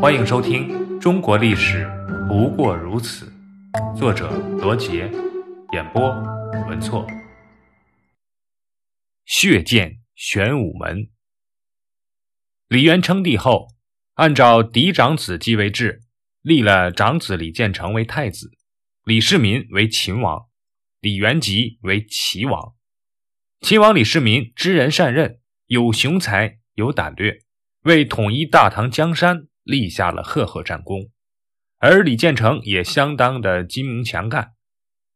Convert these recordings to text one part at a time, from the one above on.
欢迎收听《中国历史不过如此》，作者罗杰，演播文措。血溅玄武门。李渊称帝后，按照嫡长子继位制，立了长子李建成为太子，李世民为秦王，李元吉为齐王。秦王李世民知人善任，有雄才，有胆略，为统一大唐江山。立下了赫赫战功，而李建成也相当的精明强干。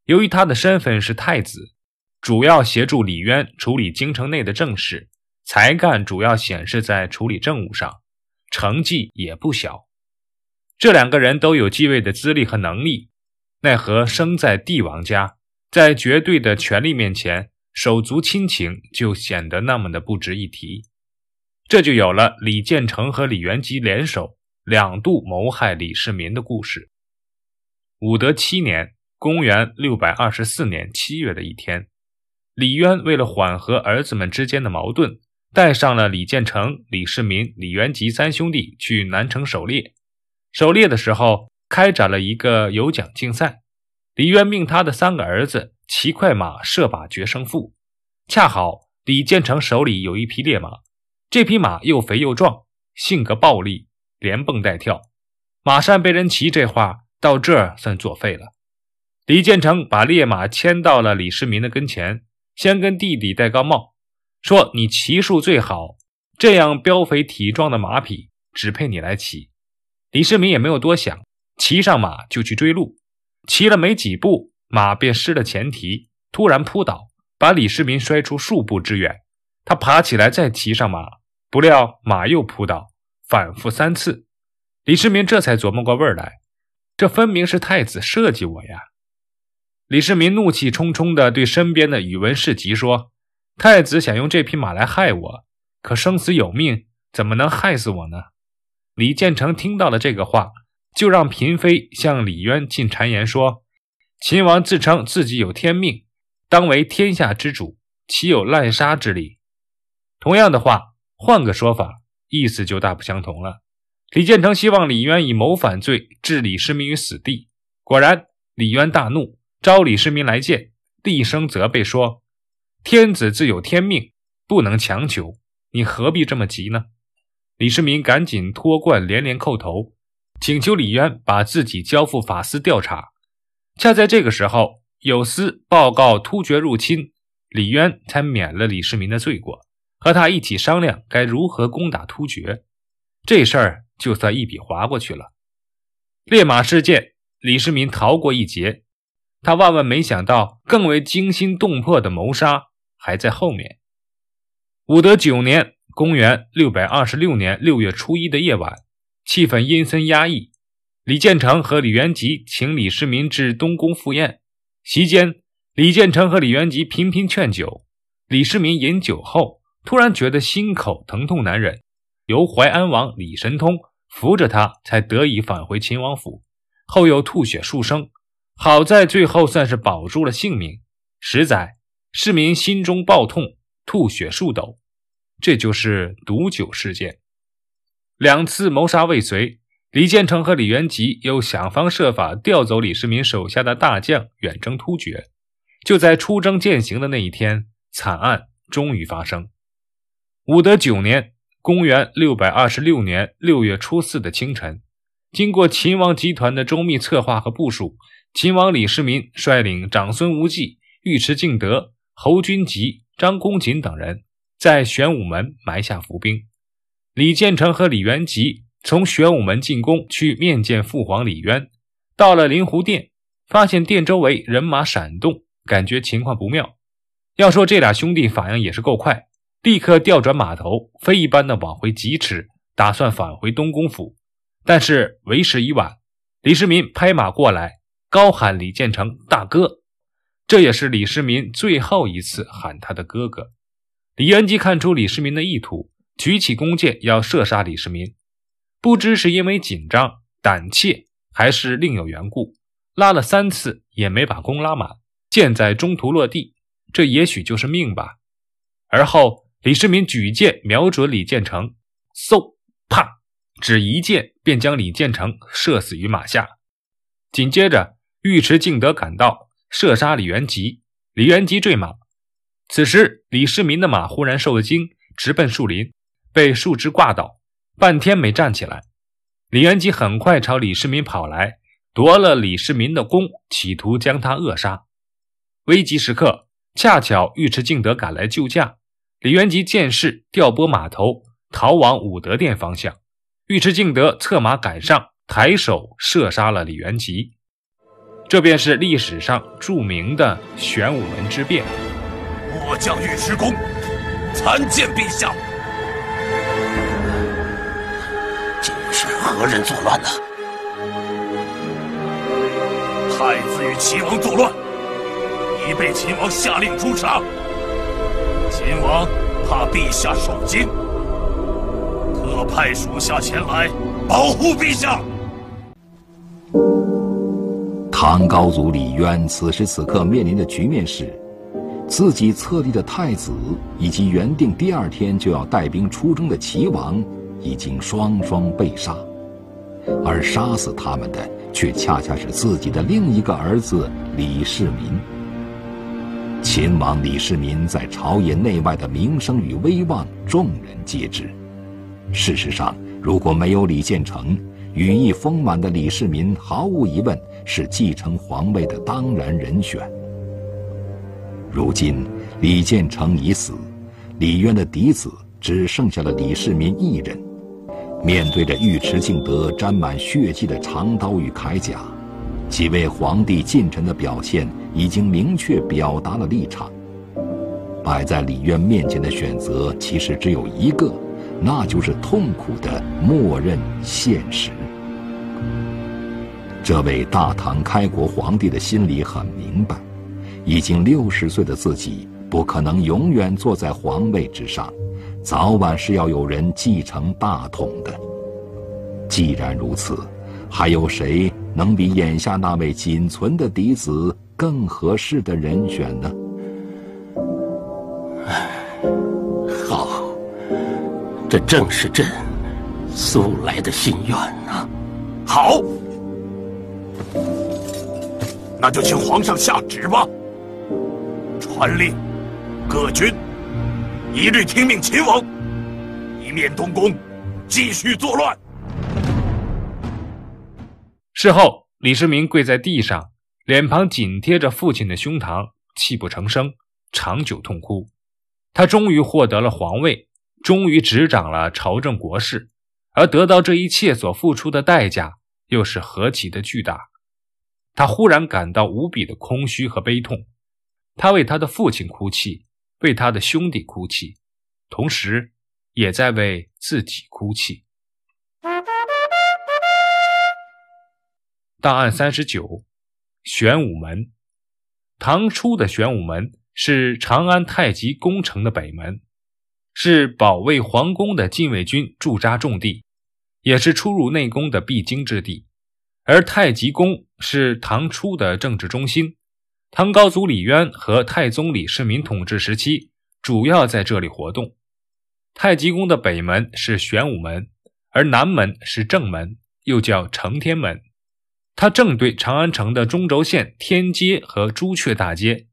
由于他的身份是太子，主要协助李渊处理京城内的政事，才干主要显示在处理政务上，成绩也不小。这两个人都有继位的资历和能力，奈何生在帝王家，在绝对的权力面前，手足亲情就显得那么的不值一提。这就有了李建成和李元吉联手。两度谋害李世民的故事。武德七年（公元624年）七月的一天，李渊为了缓和儿子们之间的矛盾，带上了李建成、李世民、李元吉三兄弟去南城狩猎。狩猎的时候，开展了一个有奖竞赛。李渊命他的三个儿子骑快马射靶决胜负。恰好李建成手里有一匹烈马，这匹马又肥又壮，性格暴戾。连蹦带跳，马善被人骑，这话到这儿算作废了。李建成把烈马牵到了李世民的跟前，先跟弟弟戴高帽，说：“你骑术最好，这样膘肥体壮的马匹只配你来骑。”李世民也没有多想，骑上马就去追路。骑了没几步，马便失了前蹄，突然扑倒，把李世民摔出数步之远。他爬起来再骑上马，不料马又扑倒。反复三次，李世民这才琢磨过味儿来，这分明是太子设计我呀！李世民怒气冲冲地对身边的宇文士及说：“太子想用这匹马来害我，可生死有命，怎么能害死我呢？”李建成听到了这个话，就让嫔妃向李渊进谗言说：“秦王自称自己有天命，当为天下之主，岂有滥杀之理？”同样的话，换个说法。意思就大不相同了。李建成希望李渊以谋反罪置李世民于死地。果然，李渊大怒，召李世民来见，厉声责备说：“天子自有天命，不能强求，你何必这么急呢？”李世民赶紧脱冠，连连叩头，请求李渊把自己交付法司调查。恰在这个时候，有司报告突厥入侵，李渊才免了李世民的罪过。和他一起商量该如何攻打突厥，这事儿就算一笔划过去了。烈马事件，李世民逃过一劫，他万万没想到，更为惊心动魄的谋杀还在后面。武德九年（公元626年）六月初一的夜晚，气氛阴森压抑。李建成和李元吉请李世民至东宫赴宴，席间，李建成和李元吉频频劝酒，李世民饮酒后。突然觉得心口疼痛难忍，由淮安王李神通扶着他，才得以返回秦王府。后又吐血数升，好在最后算是保住了性命。十载，市民心中暴痛，吐血数斗。这就是毒酒事件。两次谋杀未遂，李建成和李元吉又想方设法调走李世民手下的大将，远征突厥。就在出征践行的那一天，惨案终于发生。武德九年（公元626年）六月初四的清晨，经过秦王集团的周密策划和部署，秦王李世民率领长孙无忌、尉迟敬德、侯君集、张公瑾等人，在玄武门埋下伏兵。李建成和李元吉从玄武门进宫去面见父皇李渊，到了灵湖殿，发现殿周围人马闪动，感觉情况不妙。要说这俩兄弟反应也是够快。立刻调转马头，飞一般的往回疾驰，打算返回东宫府。但是为时已晚，李世民拍马过来，高喊李建成大哥。这也是李世民最后一次喊他的哥哥。李元吉看出李世民的意图，举起弓箭要射杀李世民。不知是因为紧张、胆怯，还是另有缘故，拉了三次也没把弓拉满，箭在中途落地。这也许就是命吧。而后。李世民举剑瞄准李建成，嗖，啪，只一箭便将李建成射死于马下。紧接着，尉迟敬德赶到，射杀李元吉，李元吉坠马。此时，李世民的马忽然受了惊，直奔树林，被树枝挂倒，半天没站起来。李元吉很快朝李世民跑来，夺了李世民的弓，企图将他扼杀。危急时刻，恰巧尉迟敬德赶来救驾，李元吉见势，调拨马头，逃往武德殿方向。尉迟敬德策马赶上，抬手射杀了李元吉。这便是历史上著名的玄武门之变。末将尉迟恭参见陛下。今是何人作乱呢？太子与齐王作乱，已被秦王下令诛杀。秦王怕陛下受惊，特派属下前来保护陛下。唐高祖李渊此时此刻面临的局面是。自己册立的太子以及原定第二天就要带兵出征的齐王，已经双双被杀，而杀死他们的却恰恰是自己的另一个儿子李世民。秦王李世民在朝野内外的名声与威望，众人皆知。事实上，如果没有李建成，羽翼丰满的李世民毫无疑问是继承皇位的当然人选。如今，李建成已死，李渊的嫡子只剩下了李世民一人。面对着尉迟敬德沾满血迹的长刀与铠甲，几位皇帝近臣的表现已经明确表达了立场。摆在李渊面前的选择其实只有一个，那就是痛苦的默认现实。这位大唐开国皇帝的心里很明白。已经六十岁的自己不可能永远坐在皇位之上，早晚是要有人继承大统的。既然如此，还有谁能比眼下那位仅存的嫡子更合适的人选呢？好，这正是朕素来的心愿呐。好，那就请皇上下旨吧。传令，各军一律听命秦王，以免东宫继续作乱。事后，李世民跪在地上，脸庞紧贴着父亲的胸膛，泣不成声，长久痛哭。他终于获得了皇位，终于执掌了朝政国事，而得到这一切所付出的代价又是何其的巨大！他忽然感到无比的空虚和悲痛。他为他的父亲哭泣，为他的兄弟哭泣，同时也在为自己哭泣。档案三十九，玄武门。唐初的玄武门是长安太极宫城的北门，是保卫皇宫的禁卫军驻扎重地，也是出入内宫的必经之地。而太极宫是唐初的政治中心。唐高祖李渊和太宗李世民统治时期，主要在这里活动。太极宫的北门是玄武门，而南门是正门，又叫承天门。它正对长安城的中轴线天街和朱雀大街。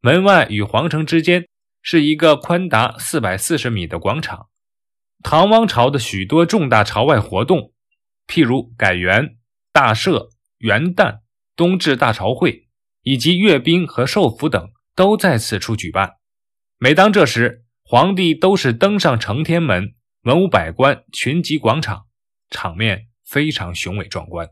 门外与皇城之间是一个宽达四百四十米的广场。唐王朝的许多重大朝外活动，譬如改元、大赦、元旦、冬至大朝会。以及阅兵和受俘等都在此处举办。每当这时，皇帝都是登上承天门，文武百官群集广场，场面非常雄伟壮观。